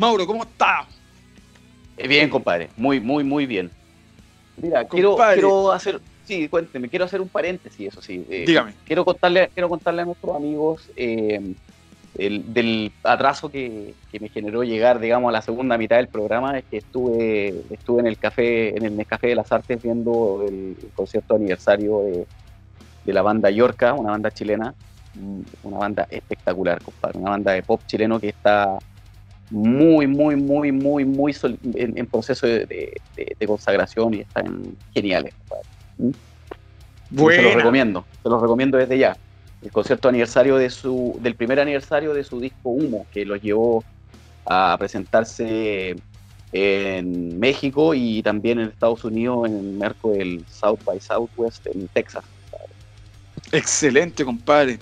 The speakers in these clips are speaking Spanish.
Mauro, ¿cómo estás? Eh, bien, compadre. Muy, muy, muy bien. Mira, quiero, quiero, hacer. Sí, cuénteme, quiero hacer un paréntesis, eso sí. Eh, Dígame. Quiero contarle, quiero contarle a nuestros amigos eh, del atraso que, me generó llegar, digamos, a la segunda mitad del programa. Es que estuve, estuve en el café, en el Café de las Artes viendo el, concierto aniversario de, de la banda Yorca, una banda chilena, mm, una banda espectacular, compadre, una banda de pop chileno que está muy, muy, muy, muy, muy en, proceso de, consagración y están geniales. ¿Mm? Se los recomiendo, se los recomiendo desde ya. El concierto aniversario de su, del primer aniversario de su disco Humo, que los llevó a presentarse en México y también en Estados Unidos en el marco del South by Southwest en Texas. Excelente, compadre.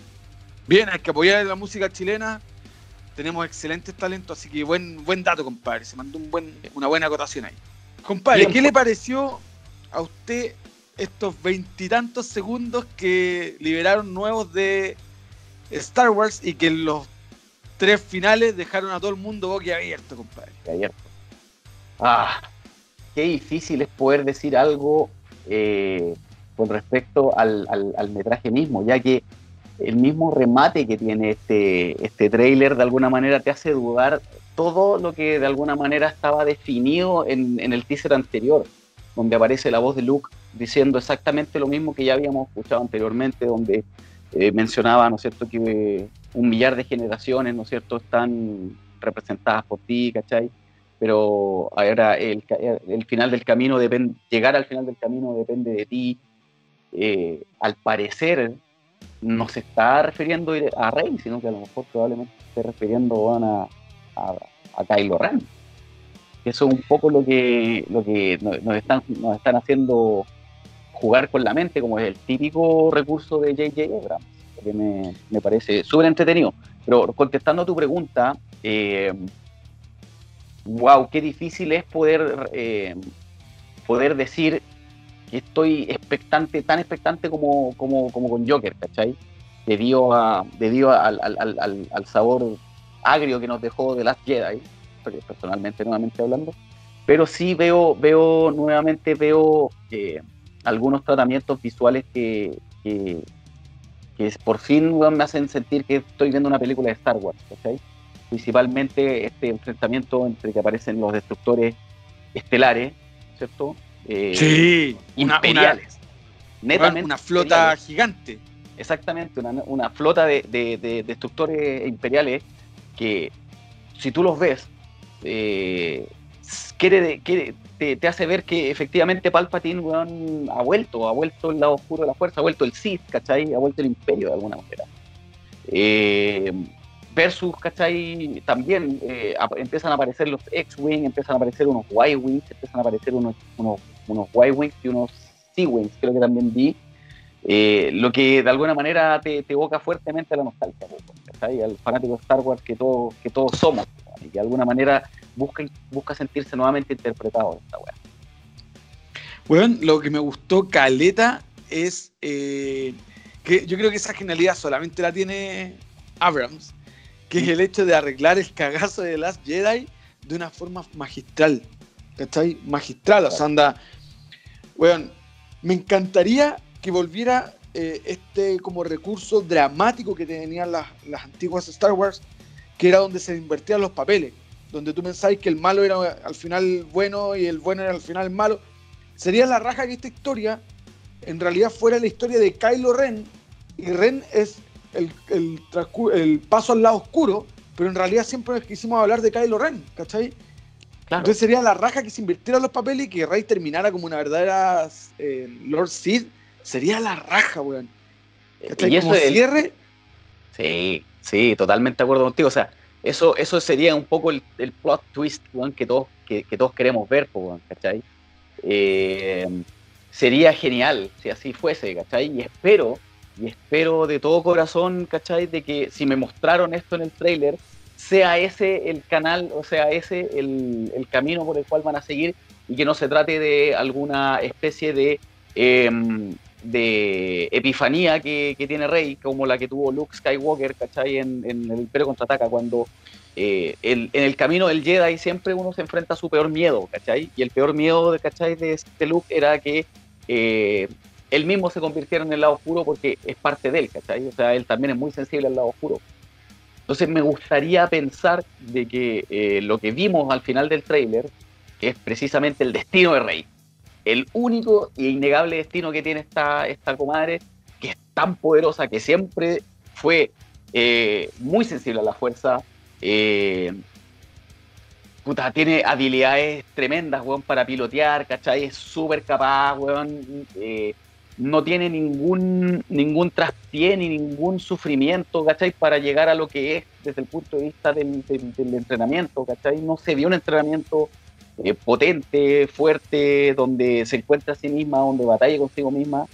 Bien, hay que apoyar la música chilena tenemos excelentes talentos, así que buen, buen dato, compadre. Se mandó un buen, una buena acotación ahí. Compadre, ¿qué le pareció a usted estos veintitantos segundos que liberaron nuevos de Star Wars y que en los tres finales dejaron a todo el mundo boquiabierto, compadre? Abierto. Ah, qué difícil es poder decir algo eh, con respecto al, al metraje mismo, ya que el mismo remate que tiene este, este trailer de alguna manera te hace dudar todo lo que de alguna manera estaba definido en, el teaser anterior, donde aparece la voz de Luke diciendo exactamente lo mismo que ya habíamos escuchado anteriormente, donde eh, mencionaba, ¿no es cierto?, que un millar de generaciones, ¿no es cierto?, están representadas por ti, ¿cachai? Pero ahora el, el final del camino depende, llegar al final del camino depende de ti. Eh, al parecer, no se está refiriendo a Rey, sino que a lo mejor probablemente se esté refiriendo a, a, Kylo Ren. Eso es un poco lo que, lo que nos, están, nos están haciendo jugar con la mente, como es el típico recurso de J.J. Abrams, que me, parece súper entretenido. Pero contestando a tu pregunta, wow, eh, qué difícil es poder, eh, poder decir estoy expectante, tan expectante como, como, como con Joker, ¿cachai? Debido, a, debido al, al, al, sabor agrio que nos dejó The Last Jedi, personalmente, nuevamente hablando, pero sí veo, veo nuevamente veo eh, algunos tratamientos visuales que, que, por fin me hacen sentir que estoy viendo una película de Star Wars, ¿cachai? Principalmente este enfrentamiento entre que aparecen los destructores estelares, ¿cierto? Eh, sí, imperiales. Una, netamente. Una flota gigante. Exactamente, una, flota de, destructores imperiales que, si tú los ves, eh, quiere, te, hace ver que efectivamente Palpatine ha vuelto, ha vuelto el lado oscuro de la fuerza, ha vuelto el Sith, ¿cachai? Ha vuelto el imperio de alguna manera. Eh, versus, ¿cachai? También eh, empiezan a aparecer los X-Wing, empiezan a aparecer unos Y-Wings, empiezan a aparecer unos, unos, unos Y-Wings y unos C-Wings, creo que también vi. Eh, lo que de alguna manera te, te, evoca fuertemente a la nostalgia, ¿cachai? Al fanático de Star Wars que, todo, que todos somos, y que de alguna manera busca, busca sentirse nuevamente interpretado en esta weá. Bueno, lo que me gustó Caleta es eh, que yo creo que esa genialidad solamente la tiene Abrams, que es el hecho de arreglar el cagazo de Last Jedi de una forma magistral. ¿Cachai? Magistral. O sea, anda. Weón, me encantaría que volviera eh, este como recurso dramático que tenían las, antiguas Star Wars, que era donde se invertían los papeles. Donde tú pensáis que el malo era al final bueno y el bueno era al final malo. Sería la raja que esta historia en realidad fuera la historia de Kylo Ren. Y Ren es el, el, paso al lado oscuro, pero en realidad siempre quisimos hablar de Kylo Ren, ¿cachai? Entonces sería la raja que se invirtiera los papeles y que Rey terminara como una verdadera eh, Lord Sid. Sería la raja, weón. ¿Y eso el cierre? Sí, sí, totalmente de acuerdo contigo. O sea, eso, eso sería un poco el, plot twist, weón, que todos, que, todos queremos ver, weón, ¿cachai? Eh, sería genial si así fuese, ¿cachai? Y espero y espero de todo corazón, ¿cachai? De que si me mostraron esto en el trailer, sea ese el canal, o sea, ese el, camino por el cual van a seguir y que no se trate de alguna especie de, em, de epifanía que, tiene Rey, como la que tuvo Luke Skywalker, ¿cachai? En, el Imperio Contraataca, cuando eh, en el camino del Jedi siempre uno se enfrenta a su peor miedo, ¿cachai? Y el peor miedo, ¿cachai? De este Luke era que eh, él mismo se convirtiera en el lado oscuro porque es parte de él, ¿cachai? O sea, él también es muy sensible al lado oscuro. Entonces me gustaría pensar de que eh, lo que vimos al final del tráiler es precisamente el destino de Rey. El único e innegable destino que tiene esta, esta comadre, que es tan poderosa, que siempre fue muy sensible a la fuerza, eh, puta, tiene habilidades tremendas, weón, para pilotear, ¿cachai? Es súper capaz, weón. Eh, no tiene ningún, ningún traspié ni ningún sufrimiento, ¿cachai? Para llegar a lo que es desde el punto de vista del, entrenamiento, ¿cachai? No se vio un entrenamiento eh, potente, fuerte, donde se encuentra a sí misma, donde batalla consigo misma.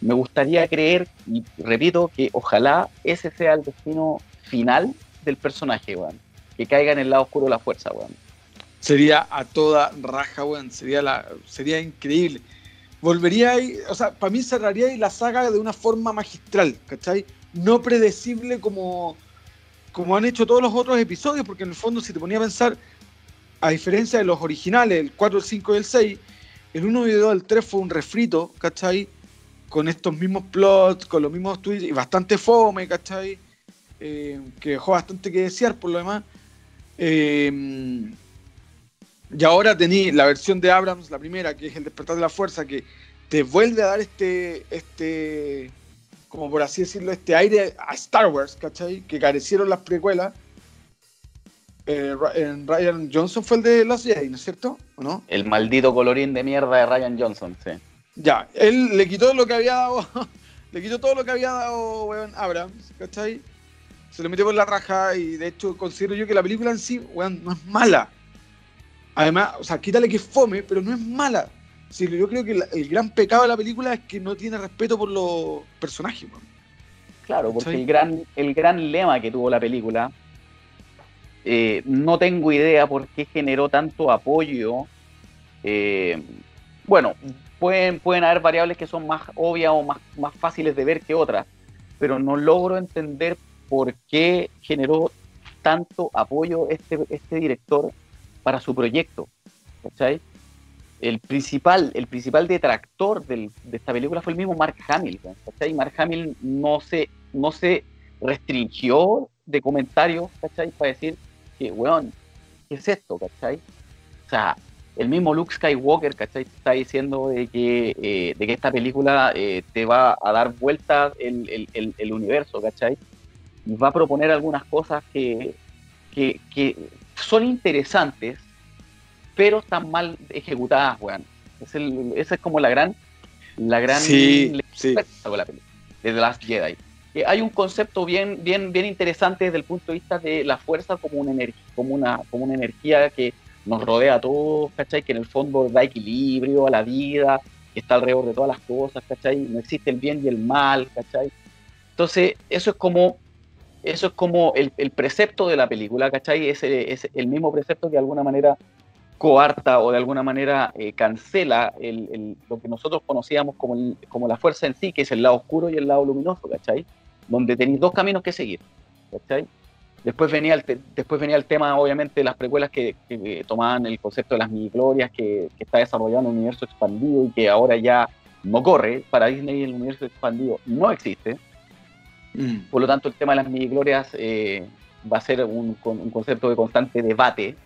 Me gustaría creer, y repito, que ojalá ese sea el destino final del personaje, weón. Que caiga en el lado oscuro de la fuerza, weón. Sería a toda raja, weón. Sería, sería increíble. Volvería ahí, o sea, para mí cerraría ahí la saga de una forma magistral, ¿cachai? No predecible como, como han hecho todos los otros episodios, porque en el fondo, si te ponía a pensar, a diferencia de los originales, el 4, el 5 y el 6, el 1 y el 2, el 3 fue un refrito, ¿cachai? Con estos mismos plots, con los mismos tweets y bastante fome, ¿cachai? Eh, que dejó bastante que desear por lo demás. Eh, y ahora tení la versión de Abrams, la primera, que es el despertar de la fuerza, que te vuelve a dar este, este, como por así decirlo, este aire a Star Wars, ¿cachai? Que carecieron las precuelas. Eh, Ryan Johnson fue el de Los Jedi, ¿no es cierto? no? El maldito colorín de mierda de Ryan Johnson, sí. Ya, él le quitó lo que había dado, le quitó todo lo que había dado, weón, Abrams, ¿cachai? se lo metió por la raja y de hecho considero yo que la película en sí, weón, no es mala. Además, o sea, quítale que es fome, pero no es mala. Sí, yo creo que el gran pecado de la película es que no tiene respeto por los personajes, weón. Claro, porque el gran, el gran lema que tuvo la película, eh, no tengo idea por qué generó tanto apoyo. Eh, bueno, pueden, pueden haber variables que son más obvias o más, más fáciles de ver que otras, pero no logro entender por qué generó tanto apoyo este, este director para su proyecto. ¿cachai? El principal, el principal detractor de esta película fue el mismo Mark Hamill. ¿cachai? Mark Hamill no se, no se restringió de comentarios ¿cachai? para decir que, weón, ¿qué es esto? ¿cachai? O sea, el mismo Luke Skywalker, ¿cachai? Está diciendo de que, eh, de que esta película eh, te va a dar vuelta el, el, el universo, ¿cachai? va a proponer algunas cosas que, que, son interesantes, pero están mal ejecutadas, weón. Es el, esa es como la gran, la gran sí, sí. la película, de The Last Jedi. hay un concepto bien, bien, bien interesante desde el punto de vista de la fuerza como una, energía, como una, como una energía que nos rodea a todos, ¿cachai? Que en el fondo da equilibrio a la vida, que está alrededor de todas las cosas, ¿cachai? No existe el bien y el mal, ¿cachai? Entonces, eso es como eso es como el, precepto de la película, ¿cachai? Es, el mismo precepto que de alguna manera coarta o de alguna manera eh, cancela lo que nosotros conocíamos como, como la fuerza en sí, que es el lado oscuro y el lado luminoso, ¿cachai? Donde tenéis dos caminos que seguir, ¿cachai? Después venía el, después venía el tema, obviamente, de las precuelas que, tomaban el concepto de las mini-glorias que, que está desarrollando un universo expandido y que ahora ya no corre. Para Disney el universo expandido no existe. Mm. Por lo tanto, el tema de las mini glorias eh, va a ser un, concepto de constante debate.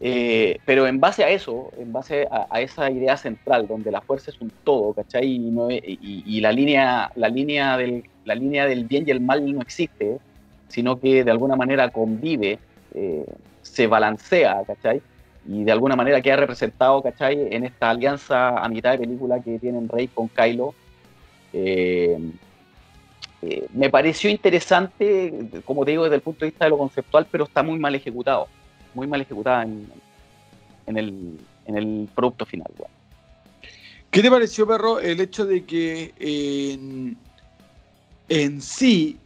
Eh, pero en base a eso, en base a, esa idea central, donde la fuerza es un todo, ¿cachai? Y, la, línea, la, línea del, la línea del bien y el mal no existe, sino que de alguna manera convive, eh, se balancea, ¿cachai? Y de alguna manera queda representado, ¿cachai? En esta alianza a mitad de película que tienen Rey con Kylo. Eh, me pareció interesante, como te digo, desde el punto de vista de lo conceptual, pero está muy mal ejecutado, muy mal ejecutado en, el, producto final. ¿Qué te pareció, perro, el hecho de que en, sí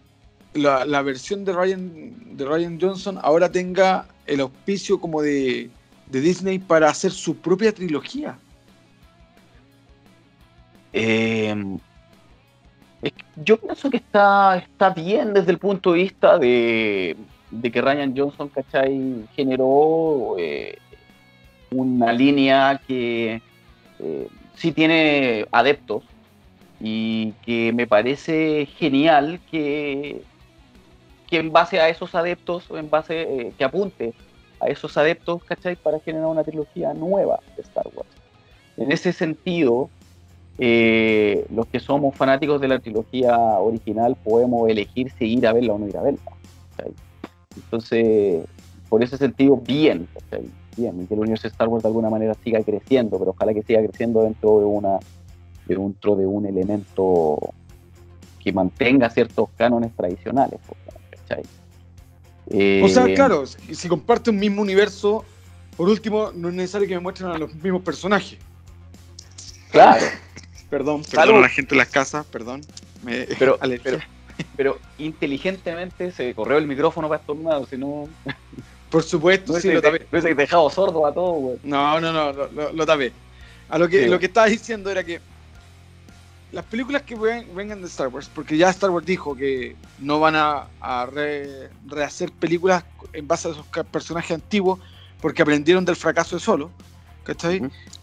la, versión de Ryan, de Ryan Johnson ahora tenga el auspicio como de, de Disney para hacer su propia trilogía? Eh, yo pienso que está, está bien desde el punto de vista de, de que Ryan Johnson, ¿cachai? Generó eh, una línea que eh, sí tiene adeptos y que me parece genial que, que en base a esos adeptos, en base eh, que apunte a esos adeptos, ¿cachai? Para generar una trilogía nueva de Star Wars. En ese sentido, eh, los que somos fanáticos de la trilogía original podemos elegir si ir a verla o no ir a verla. Entonces, por ese sentido, bien, bien, que el universo de Star Wars de alguna manera siga creciendo, pero ojalá que siga creciendo dentro de una dentro de un elemento que mantenga ciertos cánones tradicionales. o sea, eh, claro, si comparte un mismo universo, por último, no es necesario que me muestren a los mismos personajes. Claro. Perdón, perdón a la gente de las casas, perdón. pero, pero, inteligentemente se corrió el micrófono para estornudar, si no. Por supuesto, sí, lo tapé. he dejado sordo a todo, güey. No, no, no, lo, lo, tapé. A lo que, lo que estaba diciendo era que las películas que vengan de Star Wars, porque ya Star Wars dijo que no van a, rehacer películas en base a esos personajes antiguos, porque aprendieron del fracaso de Solo, ¿cachai?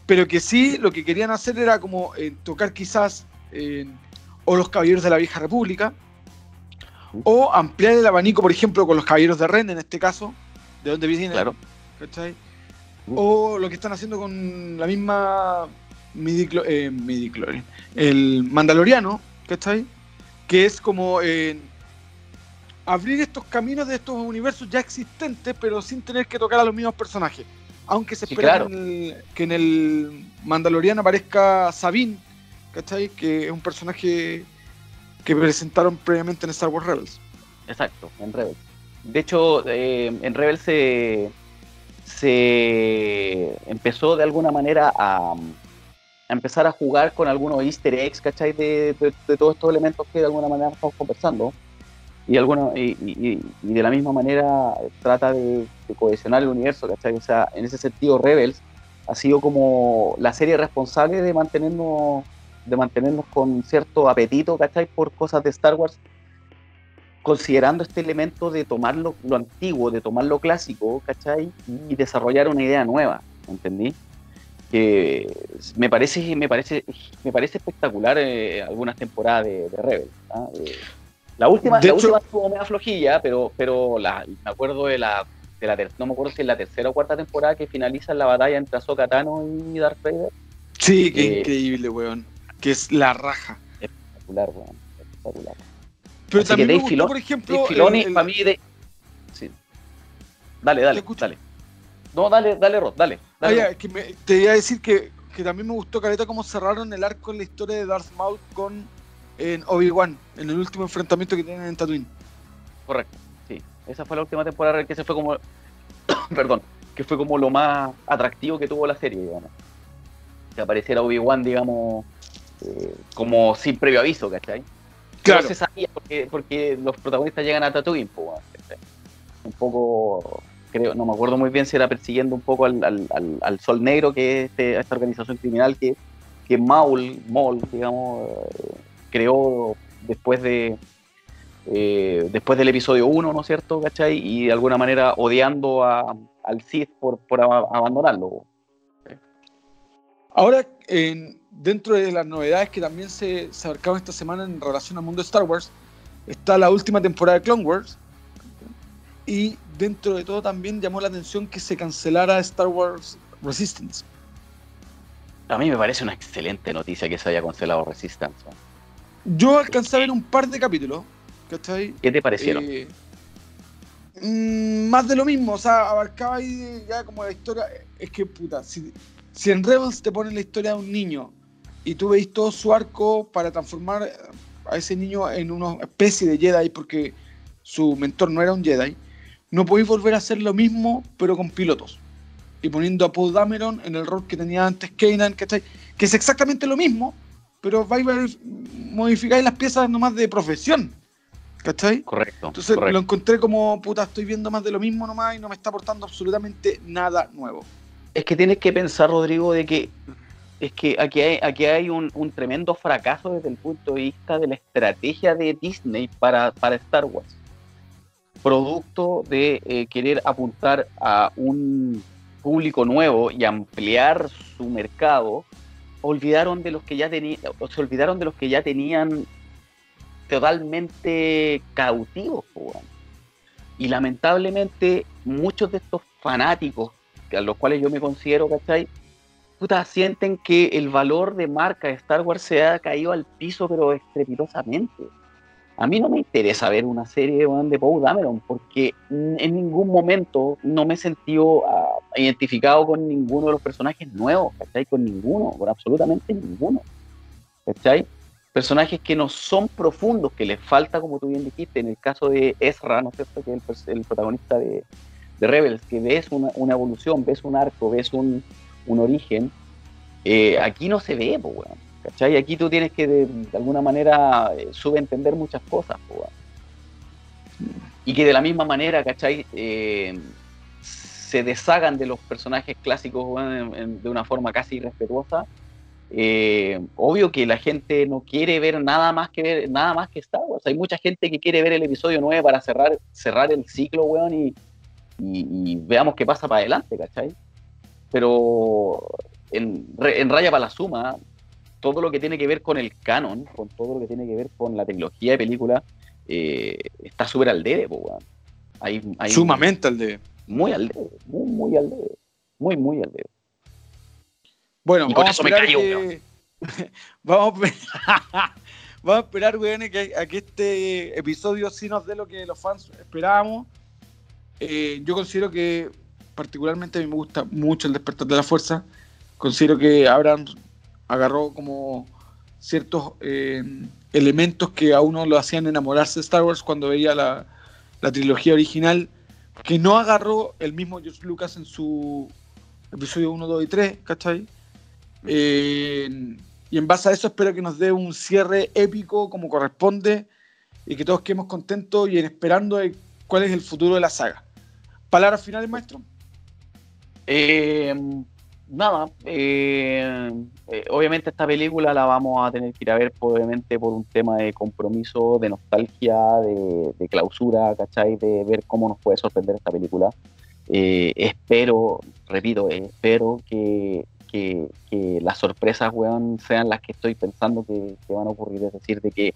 Pero que sí, lo que querían hacer era como eh, tocar quizás o los Caballeros de la Vieja República, o ampliar el abanico, por ejemplo, con los Caballeros de Ren, en este caso, de donde vienen, claro. ¿cachai? O lo que están haciendo con la misma eh, el Mandaloriano, ¿cachai? Que es como eh, abrir estos caminos de estos universos ya existentes, pero sin tener que tocar a los mismos personajes. Aunque se espera que, en el, Mandaloriano aparezca Sabine, ¿cachai? Que es un personaje que presentaron previamente en Star Wars Rebels. Exacto, en Rebels. De hecho, eh, en Rebels se, se empezó de alguna manera a, empezar a jugar con algunos easter eggs, ¿cachai? De, todos estos elementos que de alguna manera estamos conversando. Y, alguno, y, de la misma manera trata de, cohesionar el universo, ¿cachai? O sea, en ese sentido, Rebels ha sido como la serie responsable de mantenernos, de mantenernos con cierto apetito, ¿cachai? Por cosas de Star Wars, considerando este elemento de tomar lo, lo antiguo, de tomar lo clásico, ¿cachai? Y desarrollar una idea nueva, ¿entendí? que me parece, me parece, me parece espectacular eh, algunas temporadas de, Rebel. ¿ah? Eh, la última, la última estuvo media flojilla, pero, pero la, me acuerdo de la, de la no me acuerdo si es la tercera o cuarta temporada que finaliza la batalla entre Ahsoka Tano y Darth Vader. Sí, qué eh, increíble, weón. Que es la raja. Espectacular, weón. Espectacular. Pero también me gustó, por ejemplo, Dave Filoni, para mí, de... sí. Dale, dale, dale. No, dale, dale, Rod, dale. Ah, te iba a decir que, también me gustó, Careta, cómo cerraron el arco en la historia de Darth Maul con Obi-Wan, en el último enfrentamiento que tienen en Tatooine. Correcto, sí. Esa fue la última temporada que se fue como. perdón, que fue como lo más atractivo que tuvo la serie, digamos. Que apareciera Obi-Wan, digamos, eh, como sin previo aviso, ¿cachai? Claro. No se sabía porque, porque los protagonistas llegan a Tatooine, pues, un poco creo, no me acuerdo muy bien si era persiguiendo un poco al, Sol Negro, que es este, esta organización criminal que, que Maul, Maul, digamos, eh, creó después de eh, después del episodio 1, ¿no es cierto? ¿Cachai? Y de alguna manera odiando al Sith por, abandonarlo. Ahora, dentro de las novedades que también se, se abarcaban esta semana en relación al mundo de Star Wars, está la última temporada de Clone Wars. Y dentro de todo también llamó la atención que se cancelara Star Wars Resistance. A mí me parece una excelente noticia que se haya cancelado Resistance. Yo alcancé a ver un par de capítulos. ¿cachai? ¿Qué te parecieron? Eh, mm, más de lo mismo, o sea, abarcaba ahí ya como la historia. Es que, puta, si, si en Rebels te ponen la historia de un niño y tú veis todo su arco para transformar a ese niño en una especie de Jedi porque su mentor no era un Jedi, no podéis volver a hacer lo mismo, pero con pilotos. Y poniendo a Paul Dameron en el rol que tenía antes Kanan, ¿cachai? Que es exactamente lo mismo, pero vais a modificar las piezas nomás de profesión. ¿Cachai? Correcto. Entonces lo encontré como, puta, estoy viendo más de lo mismo nomás y no me está aportando absolutamente nada nuevo. Es que tienes que pensar, Rodrigo, de que es que aquí hay, aquí hay un, tremendo fracaso desde el punto de vista de la estrategia de Disney para, para Star Wars. producto de eh, querer apuntar a un público nuevo y ampliar su mercado, olvidaron de los que ya tenían, se olvidaron de los que ya tenían totalmente cautivos. Y lamentablemente muchos de estos fanáticos, a los cuales yo me considero, ¿cachai? Puta, sienten que el valor de marca de Star Wars se ha caído al piso, pero estrepitosamente. A mí no me interesa ver una serie de Paul Dameron, porque en ningún momento no me he sentido identificado con ninguno de los personajes nuevos, ¿cachai? Con ninguno, con absolutamente ninguno. ¿Cachai? Personajes que no son profundos, que les falta, como tú bien dijiste, en el caso de Ezra, ¿no es cierto? Que es el, protagonista de, Rebels, que ves una, evolución, ves un arco, ves un, origen. Eh, aquí no se ve, pues. ¿Cachai? Aquí tú tienes que de, alguna manera eh, subentender muchas cosas, y que de la misma manera, ¿cachai? Eh, se deshagan de los personajes clásicos de una forma casi irrespetuosa. Eh, obvio que la gente no quiere ver nada más que ver, nada más que Star Wars. Hay mucha gente que quiere ver el episodio 9 para cerrar, cerrar el ciclo, weón, y, veamos qué pasa para adelante, ¿cachai? Pero en, en Raya para la Suma, todo lo que tiene que ver con el canon, con todo lo que tiene que ver con la tecnología de película, eh, está súper al debe, hay, Sumamente al debe. Muy al debe, muy, muy al debe. Muy, muy al debe. Bueno, vamos a esperar que... vamos, a... vamos a esperar, weón, que, a que este episodio sí nos dé lo que los fans esperábamos. Eh, yo considero que particularmente a mí me gusta mucho el despertar de la fuerza. Considero que habrán agarró como ciertos eh, elementos que a uno lo hacían enamorarse de Star Wars cuando veía la, trilogía original, que no agarró el mismo George Lucas en su episodio 1, 2 y 3, ¿cachai? Eh, y en base a eso espero que nos dé un cierre épico como corresponde y que todos quedemos contentos y esperando de cuál es el futuro de la saga. ¿Palabras finales, maestro? Eh, nada, eh, eh, obviamente esta película la vamos a tener que ir a ver obviamente por un tema de compromiso, de nostalgia, de, clausura, ¿cachai? De ver cómo nos puede sorprender esta película. Eh, espero, repito, espero que, las sorpresas, sean las que estoy pensando que, van a ocurrir, es decir, de que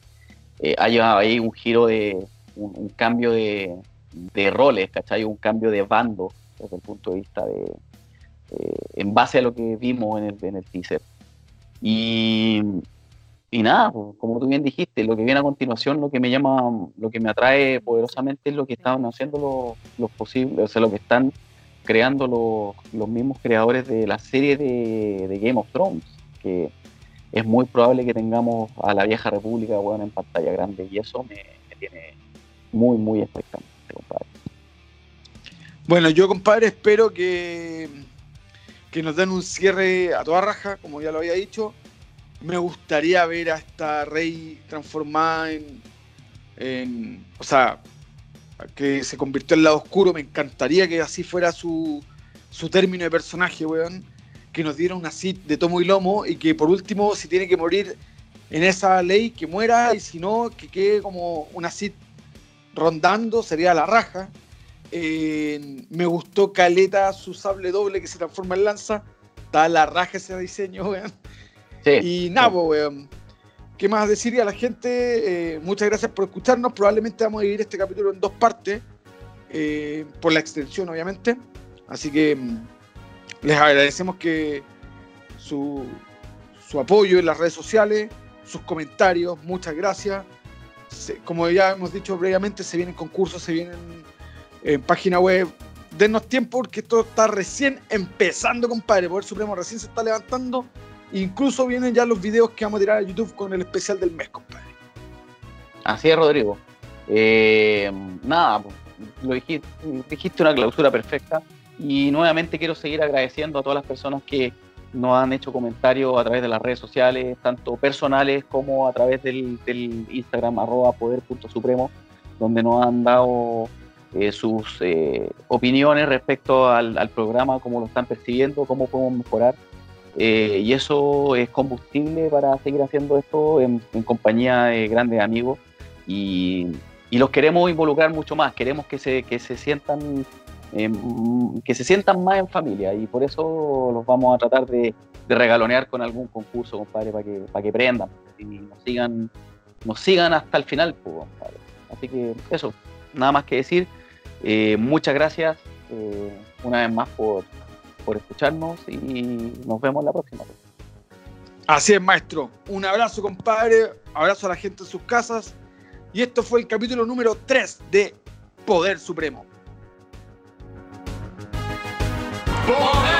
haya ahí un giro de, un, cambio de, de roles, ¿cachai? Un cambio de bando desde el punto de vista de, eh, en base a lo que vimos en el, en el teaser. Y, y nada, pues, como tú bien dijiste, lo que viene a continuación, lo que me llama, lo que me atrae poderosamente es lo que están haciendo los, los posibles, o sea, lo que están creando los, los mismos creadores de la serie de, Game of Thrones, que es muy probable que tengamos a la vieja república bueno, en pantalla grande y eso me, me tiene muy, muy expectante, compadre. Bueno, yo compadre espero que que nos den un cierre a toda raja, como ya lo había dicho. Me gustaría ver a esta Rey transformada en, o sea, que se convirtió en lado oscuro. Me encantaría que así fuera su, su término de personaje, weón. Que nos diera una Sith de tomo y lomo y que por último, si tiene que morir en esa ley, que muera y si no, que quede como una Sith rondando, sería la raja me gustó Caleta su sable doble que se transforma en lanza. Está la raja ese diseño, weón. y nada, weón. ¿Qué más decir a la gente? Eh, muchas gracias por escucharnos. Probablemente vamos a dividir este capítulo en dos partes. Eh, por la extensión, obviamente. Así que mm, les agradecemos que su, su apoyo en las redes sociales, sus comentarios. Muchas gracias. como ya hemos dicho previamente, se vienen concursos, se vienen página web. Denos tiempo porque esto está recién empezando, compadre. Poder Supremo recién se está levantando. Incluso vienen ya los videos que vamos a tirar a YouTube con el especial del mes, compadre. Así es, Rodrigo. Eh, nada, lo dijiste, dijiste una clausura perfecta. Y nuevamente quiero seguir agradeciendo a todas las personas que nos han hecho comentarios a través de las redes sociales, tanto personales como a través del, del Instagram arroba poder.supremo, donde nos han dado eh, sus eh, opiniones respecto al, programa, cómo lo están percibiendo, cómo podemos mejorar. Eh, y eso es combustible para seguir haciendo esto en, compañía de grandes amigos. Y, y los queremos involucrar mucho más, queremos que se, que se sientan em, que se sientan más en familia y por eso los vamos a tratar de, regalonear con algún concurso, compadre, para que, para que prendan y nos sigan, nos sigan hasta el final, pues, compadre. Así que eso, nada más que decir. Eh, muchas gracias eh, una vez más por, por escucharnos y nos vemos la próxima. Así es, maestro. Un abrazo, compadre. Abrazo a la gente en sus casas. Y esto fue el capítulo número 3 de Poder Supremo. ¡Poder!